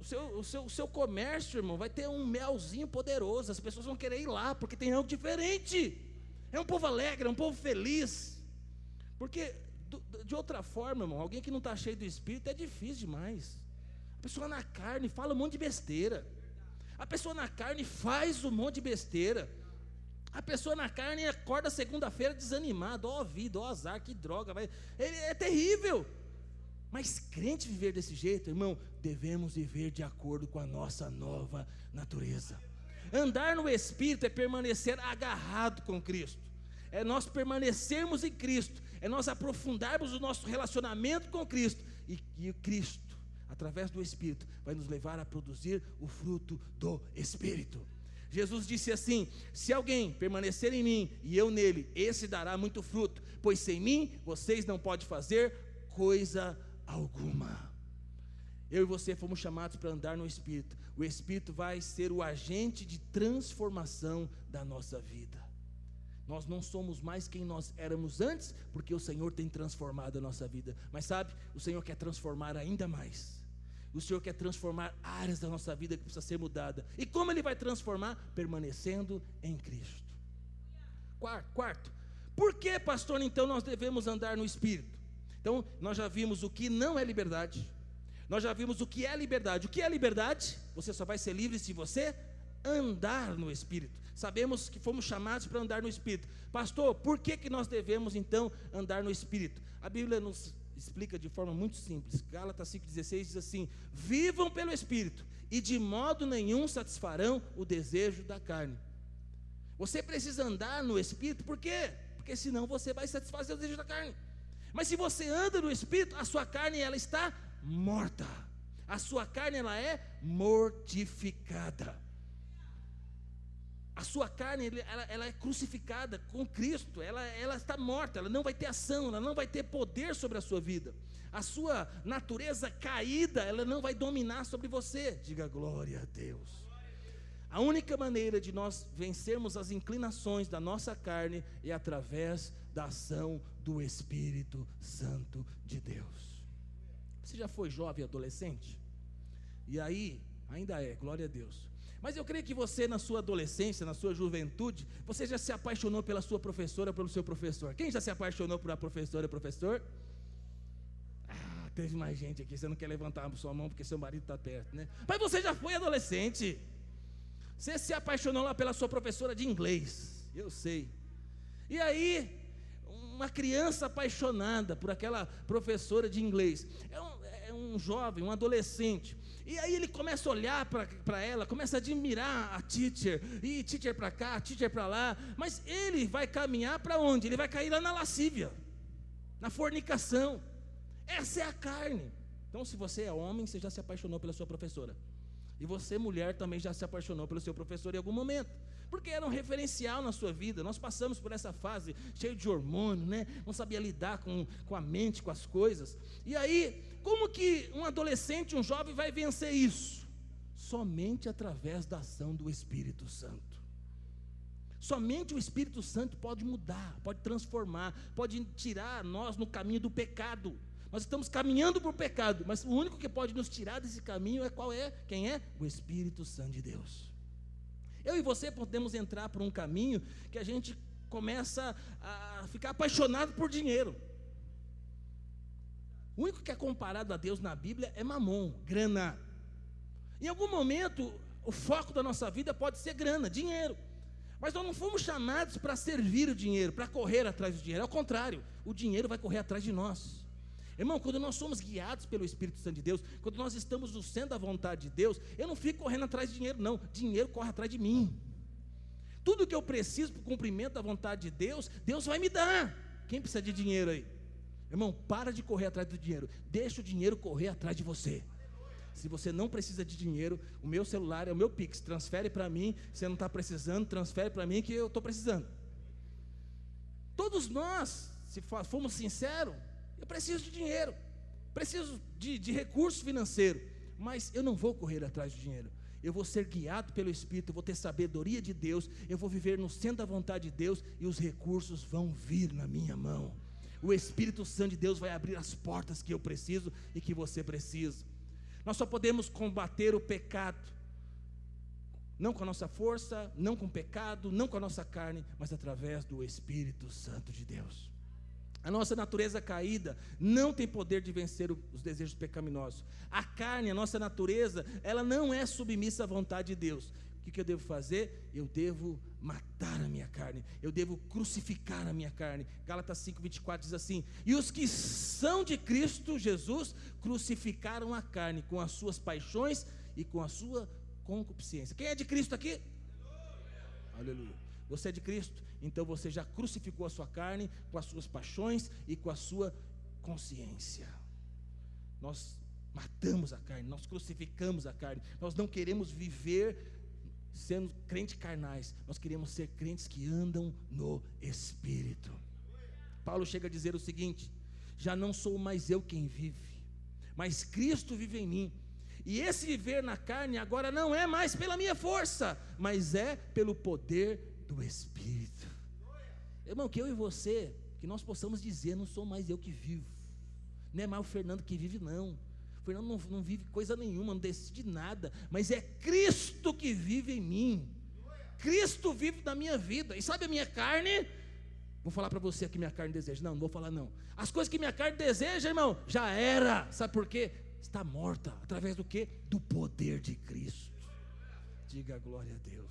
O seu, o, seu, o seu comércio, irmão, vai ter um melzinho poderoso. As pessoas vão querer ir lá, porque tem algo diferente. É um povo alegre, é um povo feliz. Porque, de outra forma, irmão, alguém que não está cheio do Espírito é difícil demais. A pessoa na carne fala um monte de besteira. A pessoa na carne faz um monte de besteira. A pessoa na carne acorda segunda-feira desanimado, ó vida, ó azar, que droga, vai. Ele é terrível. Mas crente viver desse jeito, irmão, devemos viver de acordo com a nossa nova natureza. Andar no Espírito é permanecer agarrado com Cristo, é nós permanecermos em Cristo, é nós aprofundarmos o nosso relacionamento com Cristo, e, e Cristo, através do Espírito, vai nos levar a produzir o fruto do Espírito. Jesus disse assim: Se alguém permanecer em mim e eu nele, esse dará muito fruto, pois sem mim vocês não podem fazer coisa alguma. Eu e você fomos chamados para andar no Espírito. O Espírito vai ser o agente de transformação da nossa vida. Nós não somos mais quem nós éramos antes, porque o Senhor tem transformado a nossa vida. Mas sabe, o Senhor quer transformar ainda mais. O Senhor quer transformar áreas da nossa vida que precisa ser mudada. E como Ele vai transformar? Permanecendo em Cristo. Quarto, quarto. Por que, pastor, então nós devemos andar no Espírito? Então, nós já vimos o que não é liberdade. Nós já vimos o que é liberdade. O que é liberdade? Você só vai ser livre se você andar no Espírito. Sabemos que fomos chamados para andar no Espírito. Pastor, por que, que nós devemos então andar no Espírito? A Bíblia nos explica de forma muito simples. Gálatas 5,16 diz assim: Vivam pelo Espírito, e de modo nenhum satisfarão o desejo da carne. Você precisa andar no Espírito, por quê? Porque senão você vai satisfazer o desejo da carne. Mas se você anda no Espírito, a sua carne ela está morta. A sua carne ela é mortificada. A sua carne ela, ela, é crucificada com Cristo, ela, ela está morta, ela não vai ter ação, ela não vai ter poder sobre a sua vida. A sua natureza caída, ela não vai dominar sobre você. Diga glória a Deus. A única maneira de nós vencermos as inclinações da nossa carne é através da ação do Espírito Santo de Deus. Você já foi jovem adolescente? E aí, ainda é, glória a Deus. Mas eu creio que você, na sua adolescência, na sua juventude, você já se apaixonou pela sua professora, pelo seu professor. Quem já se apaixonou por a professora e professor? Ah, teve mais gente aqui. Você não quer levantar a sua mão porque seu marido está perto, né? Mas você já foi adolescente. Você se apaixonou lá pela sua professora de inglês. Eu sei. E aí, uma criança apaixonada por aquela professora de inglês. É um, um jovem, um adolescente. E aí ele começa a olhar para ela, começa a admirar a teacher, e teacher para cá, teacher para lá, mas ele vai caminhar para onde? Ele vai cair lá na lascívia, na fornicação. Essa é a carne. Então, se você é homem, você já se apaixonou pela sua professora. E você, mulher, também já se apaixonou pelo seu professor em algum momento porque era um referencial na sua vida. Nós passamos por essa fase cheio de hormônio, né? Não sabia lidar com, com a mente, com as coisas. E aí, como que um adolescente, um jovem vai vencer isso? Somente através da ação do Espírito Santo. Somente o Espírito Santo pode mudar, pode transformar, pode tirar nós no caminho do pecado. Nós estamos caminhando para o pecado, mas o único que pode nos tirar desse caminho é qual é? Quem é? O Espírito Santo de Deus. Eu e você podemos entrar por um caminho que a gente começa a ficar apaixonado por dinheiro. O único que é comparado a Deus na Bíblia é mamon, grana. Em algum momento, o foco da nossa vida pode ser grana, dinheiro. Mas nós não fomos chamados para servir o dinheiro, para correr atrás do dinheiro. Ao contrário, o dinheiro vai correr atrás de nós. Irmão, quando nós somos guiados pelo Espírito Santo de Deus, quando nós estamos no centro da vontade de Deus, eu não fico correndo atrás de dinheiro, não. Dinheiro corre atrás de mim. Tudo que eu preciso para o cumprimento da vontade de Deus, Deus vai me dar. Quem precisa de dinheiro aí? Irmão, para de correr atrás do dinheiro. Deixa o dinheiro correr atrás de você. Se você não precisa de dinheiro, o meu celular é o meu Pix. Transfere para mim. Se você não está precisando, transfere para mim que eu estou precisando. Todos nós, se formos sinceros, eu preciso de dinheiro, preciso de, de recurso financeiro, mas eu não vou correr atrás de dinheiro. Eu vou ser guiado pelo Espírito, eu vou ter sabedoria de Deus, eu vou viver no centro da vontade de Deus e os recursos vão vir na minha mão. O Espírito Santo de Deus vai abrir as portas que eu preciso e que você precisa. Nós só podemos combater o pecado, não com a nossa força, não com o pecado, não com a nossa carne, mas através do Espírito Santo de Deus. A nossa natureza caída não tem poder de vencer os desejos pecaminosos. A carne, a nossa natureza, ela não é submissa à vontade de Deus. Que, que eu devo fazer? Eu devo matar a minha carne, eu devo crucificar a minha carne. Gálatas 5,24 diz assim: E os que são de Cristo Jesus crucificaram a carne com as suas paixões e com a sua concupiscência. Quem é de Cristo aqui? Aleluia. Aleluia. Você é de Cristo, então você já crucificou a sua carne com as suas paixões e com a sua consciência. Nós matamos a carne, nós crucificamos a carne. Nós não queremos viver sendo crentes carnais, nós queremos ser crentes que andam no Espírito. Paulo chega a dizer o seguinte: já não sou mais eu quem vive, mas Cristo vive em mim. E esse viver na carne agora não é mais pela minha força, mas é pelo poder do Espírito. Irmão, que eu e você, que nós possamos dizer, não sou mais eu que vivo, não é mais o Fernando que vive, não. Fernando não, não vive coisa nenhuma, não decide nada, mas é Cristo que vive em mim. Cristo vive na minha vida. E sabe a minha carne? Vou falar para você que minha carne deseja. Não, não vou falar não. As coisas que minha carne deseja, irmão, já era. Sabe por quê? Está morta. Através do quê? Do poder de Cristo. Diga glória a Deus.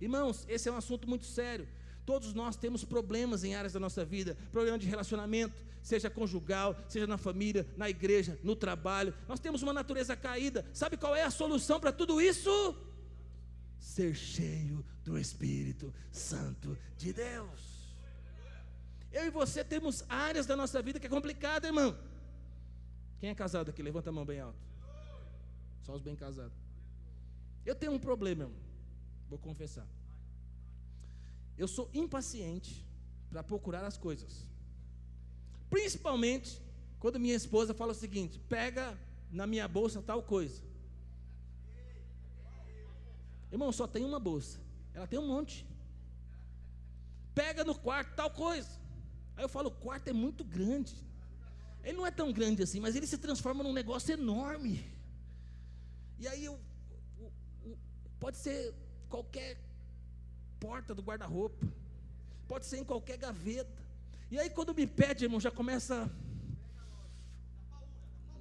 Irmãos, esse é um assunto muito sério. Todos nós temos problemas em áreas da nossa vida, problema de relacionamento, seja conjugal, seja na família, na igreja, no trabalho. Nós temos uma natureza caída. Sabe qual é a solução para tudo isso? Ser cheio do Espírito Santo de Deus. Eu e você temos áreas da nossa vida que é complicada, irmão. Quem é casado aqui? Levanta a mão bem alto. Só os bem casados. Eu tenho um problema, irmão. Vou confessar. Eu sou impaciente para procurar as coisas. Principalmente quando minha esposa fala o seguinte: pega na minha bolsa tal coisa. Irmão, só tem uma bolsa. Ela tem um monte. Pega no quarto tal coisa. Aí eu falo: o quarto é muito grande. Ele não é tão grande assim, mas ele se transforma num negócio enorme. E aí eu, pode ser qualquer porta do guarda-roupa, pode ser em qualquer gaveta. E aí quando me pede, irmão, já começa.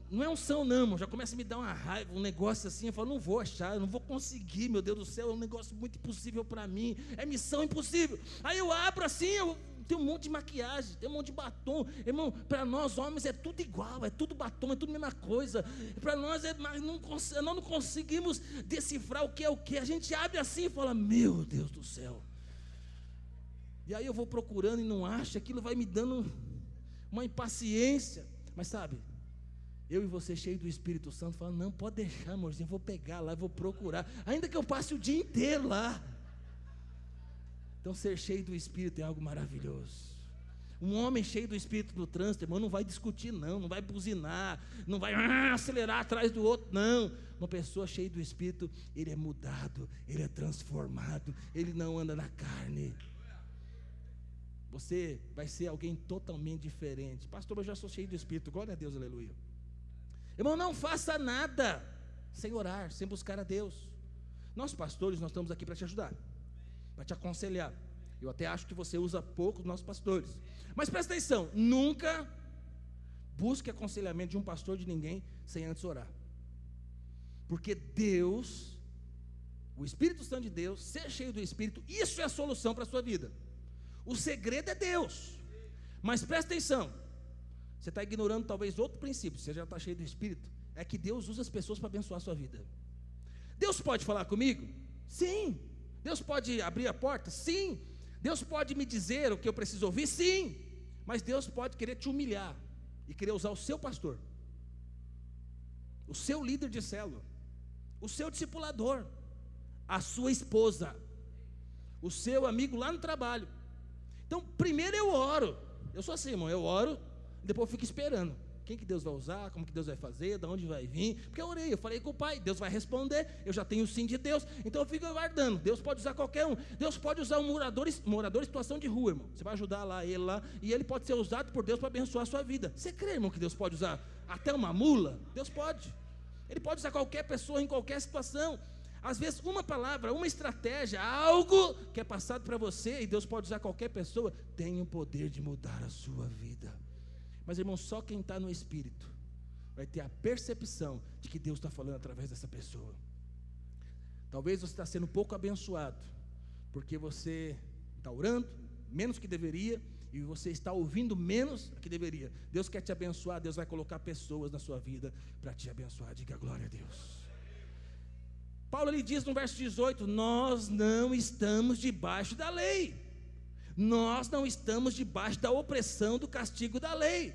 Não é um são, não, irmão, já começa a me dar uma raiva, um negócio assim. Eu falo, não vou achar, eu não vou conseguir, meu Deus do céu, é um negócio muito impossível para mim, é missão impossível. Aí eu abro assim, eu tem um monte de maquiagem, tem um monte de batom. Irmão, para nós homens é tudo igual, é tudo batom, é tudo a mesma coisa. Para nós é, mas não, nós não conseguimos decifrar o que é o que. A gente abre assim e fala: Meu Deus do céu. E aí eu vou procurando e não acho, aquilo vai me dando uma impaciência. Mas sabe, eu e você cheio do Espírito Santo, falando: Não, pode deixar, amorzinho, vou pegar lá, vou procurar. Ainda que eu passe o dia inteiro lá. Então, ser cheio do Espírito é algo maravilhoso. Um homem cheio do Espírito no trânsito, irmão, não vai discutir, não, não vai buzinar, não vai ah, acelerar atrás do outro, não. Uma pessoa cheia do Espírito, ele é mudado, ele é transformado, ele não anda na carne. Você vai ser alguém totalmente diferente. Pastor, eu já sou cheio do Espírito, glória a Deus, aleluia. Irmão, não faça nada sem orar, sem buscar a Deus. Nós, pastores, nós estamos aqui para te ajudar para te aconselhar. Eu até acho que você usa pouco os nossos pastores. Mas presta atenção, nunca busque aconselhamento de um pastor de ninguém sem antes orar. Porque Deus, o Espírito Santo de Deus, ser cheio do Espírito, isso é a solução para a sua vida. O segredo é Deus. Mas presta atenção, você está ignorando talvez outro princípio, você já está cheio do Espírito, é que Deus usa as pessoas para abençoar a sua vida. Deus pode falar comigo? Sim. Deus pode abrir a porta? Sim. Deus pode me dizer o que eu preciso ouvir? Sim. Mas Deus pode querer te humilhar e querer usar o seu pastor, o seu líder de célula, o seu discipulador, a sua esposa, o seu amigo lá no trabalho. Então, primeiro eu oro. Eu sou assim, irmão, eu oro, depois eu fico esperando. Quem que Deus vai usar? Como que Deus vai fazer? De onde vai vir? Porque eu orei, eu falei com o Pai, Deus vai responder, eu já tenho o sim de Deus, então eu fico aguardando. Deus pode usar qualquer um. Deus pode usar um morador, morador em situação de rua, irmão. Você vai ajudar lá ele lá, e ele pode ser usado por Deus para abençoar a sua vida. Você crê, irmão, que Deus pode usar até uma mula? Deus pode. Ele pode usar qualquer pessoa em qualquer situação. Às vezes, uma palavra, uma estratégia, algo que é passado para você, e Deus pode usar qualquer pessoa, tem o poder de mudar a sua vida. Mas, irmão, só quem está no Espírito vai ter a percepção de que Deus está falando através dessa pessoa. Talvez você está sendo pouco abençoado, porque você está orando menos que deveria e você está ouvindo menos que deveria. Deus quer te abençoar, Deus vai colocar pessoas na sua vida para te abençoar. Diga glória a Deus. Paulo ele diz no verso 18: Nós não estamos debaixo da lei, nós não estamos debaixo da opressão do castigo da lei.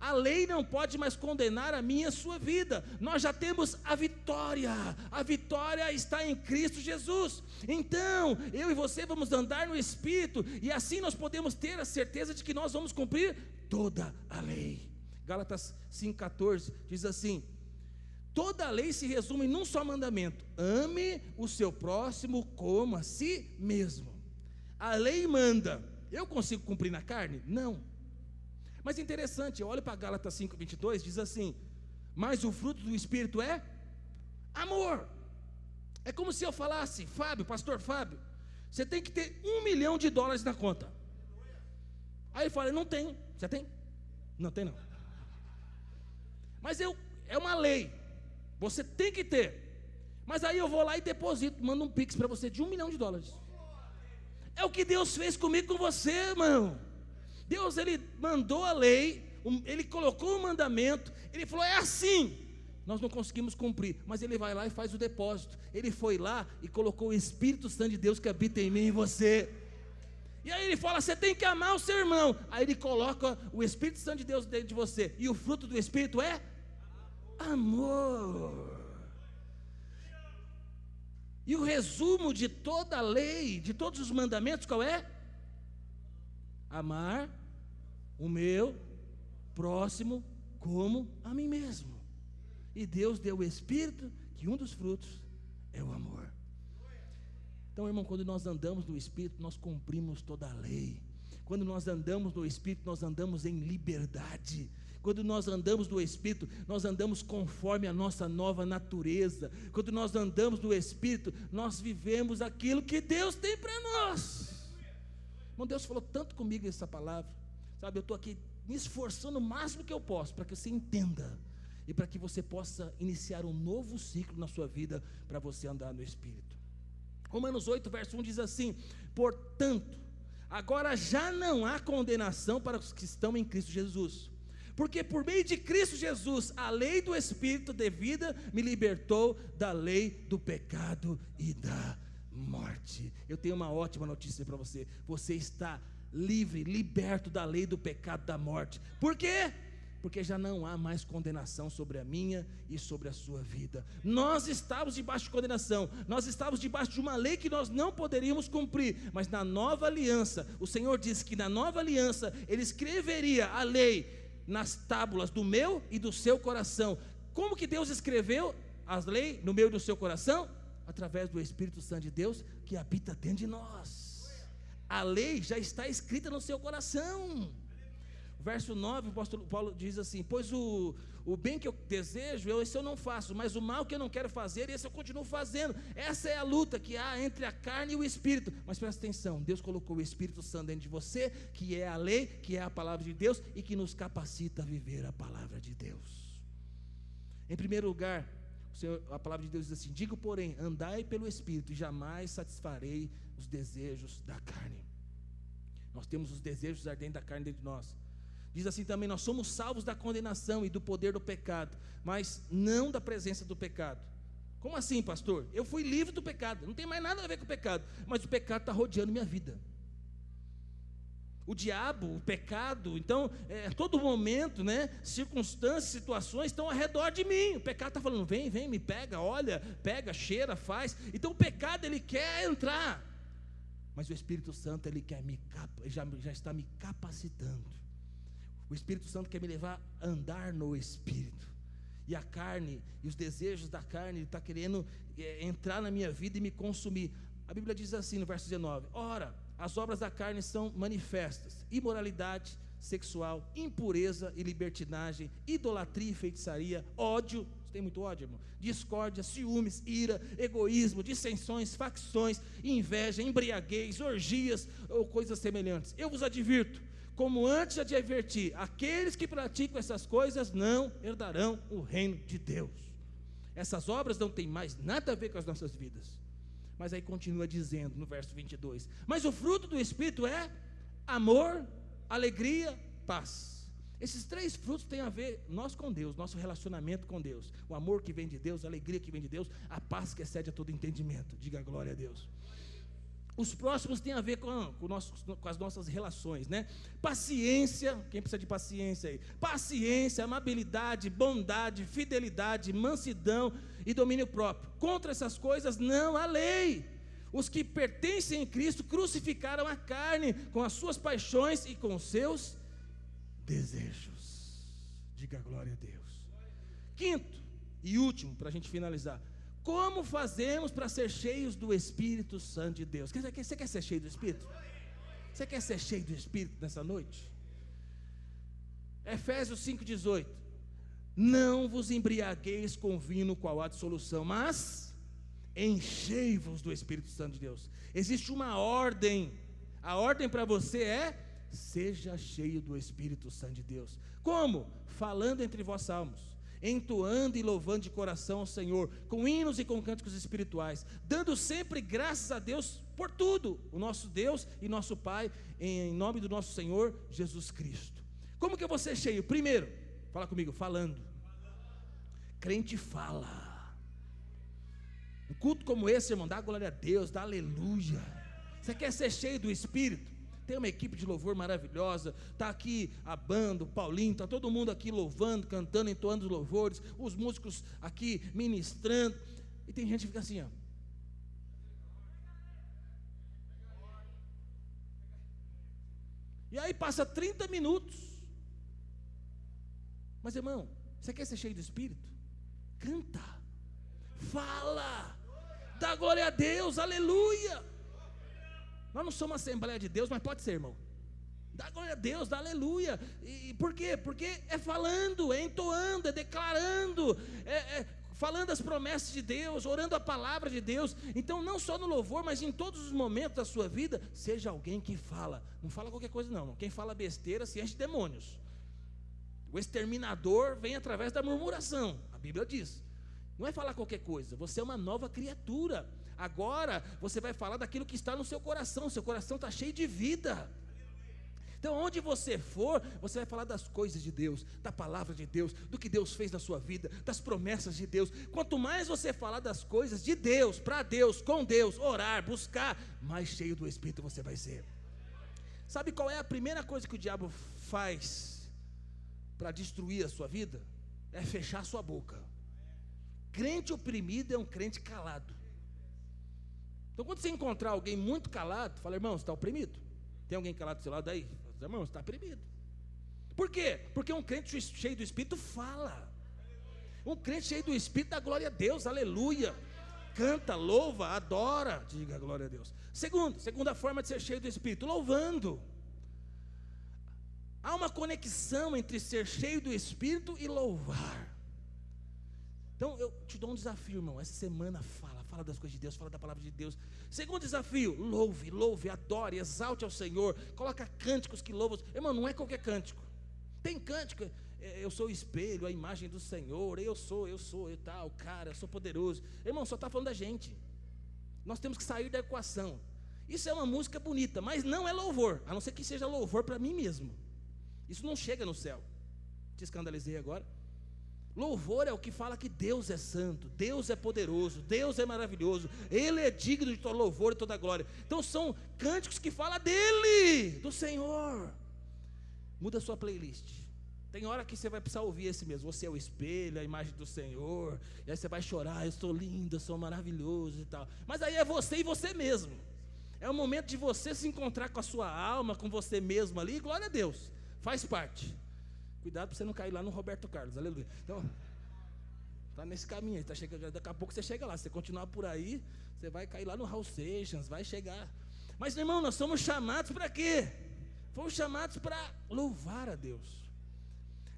A lei não pode mais condenar a minha e a sua vida. Nós já temos a vitória. A vitória está em Cristo Jesus. Então, eu e você vamos andar no Espírito e assim nós podemos ter a certeza de que nós vamos cumprir toda a lei. Gálatas 5,14 diz assim: Toda a lei se resume num só mandamento: ame o seu próximo como a si mesmo. A lei manda. Eu consigo cumprir na carne? Não. Mas interessante, olha para Gálatas 5:22, diz assim: "Mas o fruto do espírito é amor". É como se eu falasse, Fábio, pastor Fábio, você tem que ter um milhão de dólares na conta. Aí ele fala, não tenho. Você tem? Não tem não. Mas eu, é uma lei. Você tem que ter. Mas aí eu vou lá e deposito, mando um pix para você de um milhão de dólares. É o que Deus fez comigo com você, irmão. Deus ele mandou a lei, ele colocou o mandamento, ele falou: é assim. Nós não conseguimos cumprir, mas ele vai lá e faz o depósito. Ele foi lá e colocou o Espírito Santo de Deus que habita em mim e você. E aí ele fala: você tem que amar o seu irmão. Aí ele coloca o Espírito Santo de Deus dentro de você. E o fruto do Espírito é amor. E o resumo de toda a lei, de todos os mandamentos, qual é? Amar o meu próximo como a mim mesmo. E Deus deu o Espírito, que um dos frutos é o amor. Então, irmão, quando nós andamos no Espírito, nós cumprimos toda a lei. Quando nós andamos no Espírito, nós andamos em liberdade. Quando nós andamos no Espírito, nós andamos conforme a nossa nova natureza. Quando nós andamos no Espírito, nós vivemos aquilo que Deus tem para nós. Irmão, Deus falou tanto comigo nessa palavra. Sabe, eu estou aqui me esforçando o máximo que eu posso para que você entenda e para que você possa iniciar um novo ciclo na sua vida para você andar no Espírito. Romanos 8, verso 1 diz assim: Portanto, agora já não há condenação para os que estão em Cristo Jesus porque por meio de Cristo Jesus, a lei do Espírito de vida me libertou da lei do pecado e da morte. Eu tenho uma ótima notícia para você: você está livre, liberto da lei do pecado e da morte. Por quê? porque já não há mais condenação sobre a minha e sobre a sua vida. Nós estávamos debaixo de condenação, nós estávamos debaixo de uma lei que nós não poderíamos cumprir, mas na nova aliança, o Senhor disse que na nova aliança Ele escreveria a lei nas tábuas do meu e do seu coração. Como que Deus escreveu as leis no meu e do seu coração? Através do Espírito Santo de Deus que habita dentro de nós. A lei já está escrita no seu coração. Verso 9, o apóstolo Paulo diz assim: Pois o, o bem que eu desejo, eu, esse eu não faço, mas o mal que eu não quero fazer, esse eu continuo fazendo. Essa é a luta que há entre a carne e o espírito. Mas presta atenção: Deus colocou o Espírito Santo dentro de você, que é a lei, que é a palavra de Deus e que nos capacita a viver a palavra de Deus. Em primeiro lugar, Senhor, a palavra de Deus diz assim: Digo, porém, andai pelo Espírito e jamais satisfarei os desejos da carne. Nós temos os desejos ardentes da carne dentro de nós. Diz assim também: Nós somos salvos da condenação e do poder do pecado, mas não da presença do pecado. Como assim, pastor? Eu fui livre do pecado, não tem mais nada a ver com o pecado, mas o pecado está rodeando minha vida. O diabo, o pecado, então, é, todo momento, né, circunstâncias, situações estão ao redor de mim. O pecado está falando: vem, vem, me pega, olha, pega, cheira, faz. Então o pecado ele quer entrar, mas o Espírito Santo ele quer me já, já está me capacitando o Espírito Santo quer me levar a andar no Espírito. E a carne, e os desejos da carne, está querendo é, entrar na minha vida e me consumir. A Bíblia diz assim no verso 19: Ora, as obras da carne são manifestas: imoralidade sexual, impureza e libertinagem, idolatria e feitiçaria, ódio, tem muito ódio, irmão? Discórdia, ciúmes, ira, egoísmo, dissensões, facções, inveja, embriaguez, orgias ou coisas semelhantes. Eu vos advirto como antes adverti, aqueles que praticam essas coisas não herdarão o reino de Deus. Essas obras não têm mais nada a ver com as nossas vidas. Mas aí continua dizendo no verso 22: Mas o fruto do Espírito é amor, alegria, paz. Esses três frutos têm a ver nós com Deus, nosso relacionamento com Deus. O amor que vem de Deus, a alegria que vem de Deus, a paz que excede a todo entendimento. Diga glória a Deus. Os próximos têm a ver com, com, com, as nossas relações, né? Paciência, quem precisa de paciência aí? Paciência, amabilidade, bondade, fidelidade, mansidão e domínio próprio. Contra essas coisas não há lei. Os que pertencem em Cristo crucificaram a carne com as suas paixões e com os seus desejos. Diga glória a Deus. Quinto e último, para a gente finalizar. Como fazemos para ser cheios do Espírito Santo de Deus? Você quer ser cheio do Espírito? Você quer ser cheio do Espírito nessa noite? Efésios 5,18: Não vos embriagueis com vinho qual há dissolução, mas enchei-vos do Espírito Santo de Deus. Existe uma ordem, a ordem para você é: seja cheio do Espírito Santo de Deus. Como? Falando entre vós salmos entoando e louvando de coração ao Senhor, com hinos e com cânticos espirituais, dando sempre graças a Deus por tudo, o nosso Deus e nosso Pai, em nome do nosso Senhor Jesus Cristo. Como que eu vou ser cheio? Primeiro, fala comigo, falando. Crente fala. Um culto como esse, irmão, dá glória a Deus, dá aleluia. Você quer ser cheio do Espírito? Tem uma equipe de louvor maravilhosa. Está aqui a banda, o Paulinho, está todo mundo aqui louvando, cantando, entoando os louvores. Os músicos aqui ministrando. E tem gente que fica assim, ó. E aí passa 30 minutos. Mas irmão, você quer ser cheio do Espírito? Canta, fala, dá glória a Deus, aleluia. Nós não somos Assembleia de Deus, mas pode ser, irmão. Dá glória a Deus, dá aleluia. E por quê? Porque é falando, é entoando, é declarando, é, é falando as promessas de Deus, orando a palavra de Deus. Então, não só no louvor, mas em todos os momentos da sua vida, seja alguém que fala. Não fala qualquer coisa, não. Quem fala besteira se enche de demônios. O exterminador vem através da murmuração. A Bíblia diz. Não é falar qualquer coisa, você é uma nova criatura. Agora você vai falar daquilo que está no seu coração, seu coração está cheio de vida. Então, onde você for, você vai falar das coisas de Deus, da palavra de Deus, do que Deus fez na sua vida, das promessas de Deus. Quanto mais você falar das coisas de Deus, para Deus, com Deus, orar, buscar, mais cheio do Espírito você vai ser. Sabe qual é a primeira coisa que o diabo faz para destruir a sua vida? É fechar a sua boca. Crente oprimido é um crente calado. Então, quando você encontrar alguém muito calado, fala, irmão, você está oprimido. Tem alguém calado do seu lado aí? Fala, irmão, você está oprimido. Por quê? Porque um crente cheio do Espírito fala. Um crente cheio do Espírito dá glória a Deus, aleluia. Canta, louva, adora, diga glória a Deus. Segundo, segunda forma de ser cheio do Espírito, louvando. Há uma conexão entre ser cheio do Espírito e louvar. Então eu te dou um desafio, irmão. Essa semana fala, fala das coisas de Deus, fala da palavra de Deus. Segundo desafio, louve, louve, adore, exalte ao Senhor. Coloca cânticos que louvam. Irmão, não é qualquer cântico. Tem cântico, é, eu sou o espelho, a imagem do Senhor, eu sou, eu sou, eu tal, cara, eu sou poderoso. Irmão, só está falando da gente. Nós temos que sair da equação. Isso é uma música bonita, mas não é louvor, a não ser que seja louvor para mim mesmo. Isso não chega no céu. Te escandalizei agora. Louvor é o que fala que Deus é santo, Deus é poderoso, Deus é maravilhoso, Ele é digno de todo louvor e toda glória. Então são cânticos que falam dele, do Senhor. Muda a sua playlist. Tem hora que você vai precisar ouvir esse mesmo. Você é o espelho, a imagem do Senhor. E aí você vai chorar, eu sou lindo, eu sou maravilhoso e tal. Mas aí é você e você mesmo. É o momento de você se encontrar com a sua alma, com você mesmo ali. Glória a Deus. Faz parte. Cuidado para você não cair lá no Roberto Carlos, aleluia. Então, tá nesse caminho, tá chegando, daqui a pouco você chega lá. Se você continuar por aí, você vai cair lá no Hall Sessions, vai chegar. Mas, irmão, nós somos chamados para quê? Fomos chamados para louvar a Deus.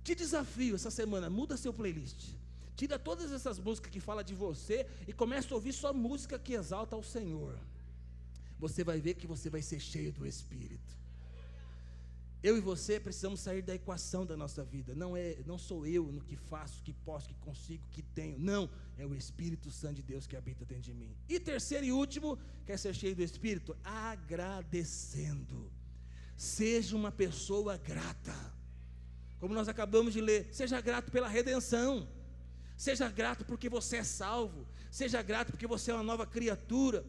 Te desafio essa semana, muda seu playlist. Tira todas essas músicas que falam de você e começa a ouvir só música que exalta ao Senhor. Você vai ver que você vai ser cheio do Espírito. Eu e você precisamos sair da equação da nossa vida. Não é, não sou eu no que faço, que posso, que consigo, que tenho. Não, é o Espírito Santo de Deus que habita dentro de mim. E terceiro e último, quer ser cheio do Espírito? Agradecendo. Seja uma pessoa grata. Como nós acabamos de ler, seja grato pela redenção. Seja grato porque você é salvo. Seja grato porque você é uma nova criatura.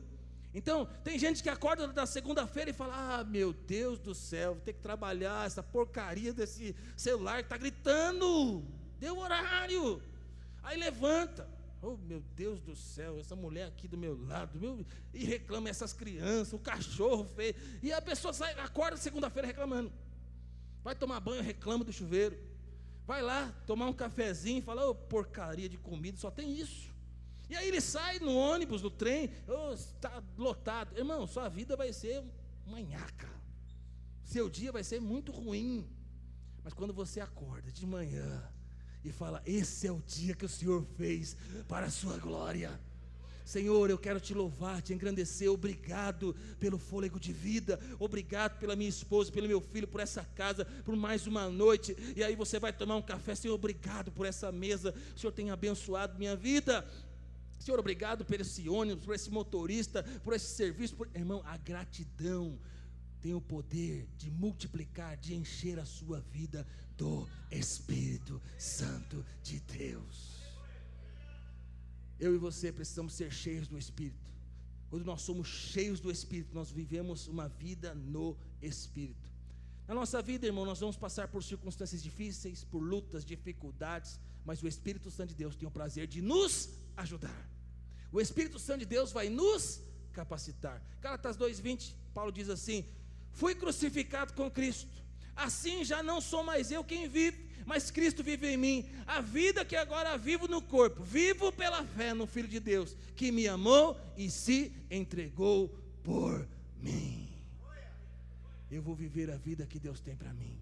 Então, tem gente que acorda da segunda-feira e fala: Ah, meu Deus do céu, vou ter que trabalhar essa porcaria desse celular que está gritando. Deu horário. Aí levanta. Oh, meu Deus do céu, essa mulher aqui do meu lado, meu, e reclama essas crianças, o cachorro feio. E a pessoa sai, acorda segunda-feira reclamando. Vai tomar banho, reclama do chuveiro. Vai lá tomar um cafezinho e fala: oh, porcaria de comida, só tem isso. E aí ele sai no ônibus, no trem, está oh, lotado. Irmão, sua vida vai ser manhaca. Seu dia vai ser muito ruim. Mas quando você acorda de manhã e fala: Esse é o dia que o Senhor fez para a sua glória. Senhor, eu quero te louvar, te engrandecer. Obrigado pelo fôlego de vida. Obrigado pela minha esposa, pelo meu filho, por essa casa, por mais uma noite. E aí você vai tomar um café. Senhor, obrigado por essa mesa. O Senhor tem abençoado minha vida. Senhor, obrigado por esse ônibus, por esse motorista, por esse serviço. Por... Irmão, a gratidão tem o poder de multiplicar, de encher a sua vida do Espírito Santo de Deus. Eu e você precisamos ser cheios do Espírito. Quando nós somos cheios do Espírito, nós vivemos uma vida no Espírito. Na nossa vida, irmão, nós vamos passar por circunstâncias difíceis, por lutas, dificuldades, mas o Espírito Santo de Deus tem o prazer de nos ajudar. O Espírito Santo de Deus vai nos capacitar. Gálatas 2:20, Paulo diz assim: Fui crucificado com Cristo. Assim já não sou mais eu quem vive, mas Cristo vive em mim. A vida que agora vivo no corpo, vivo pela fé no Filho de Deus, que me amou e se entregou por mim. Eu vou viver a vida que Deus tem para mim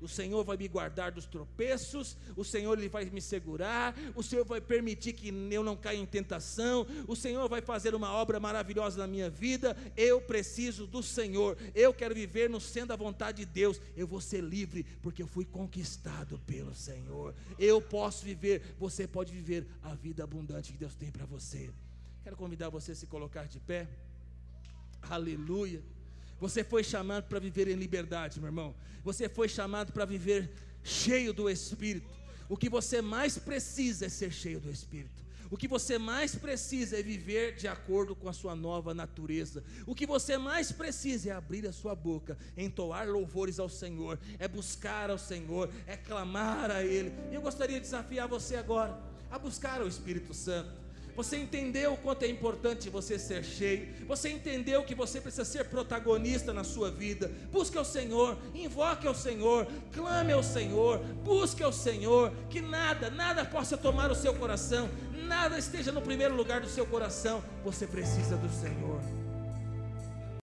o Senhor vai me guardar dos tropeços, o Senhor ele vai me segurar, o Senhor vai permitir que eu não caia em tentação, o Senhor vai fazer uma obra maravilhosa na minha vida. Eu preciso do Senhor, eu quero viver no centro da vontade de Deus. Eu vou ser livre porque eu fui conquistado pelo Senhor. Eu posso viver, você pode viver a vida abundante que Deus tem para você. Quero convidar você a se colocar de pé. Aleluia. Você foi chamado para viver em liberdade, meu irmão. Você foi chamado para viver cheio do Espírito. O que você mais precisa é ser cheio do Espírito. O que você mais precisa é viver de acordo com a sua nova natureza. O que você mais precisa é abrir a sua boca, entoar louvores ao Senhor, é buscar ao Senhor, é clamar a Ele. E eu gostaria de desafiar você agora a buscar o Espírito Santo. Você entendeu o quanto é importante você ser cheio. Você entendeu que você precisa ser protagonista na sua vida. Busque ao Senhor, invoque ao Senhor, clame ao Senhor, busque ao Senhor. Que nada, nada possa tomar o seu coração, nada esteja no primeiro lugar do seu coração. Você precisa do Senhor.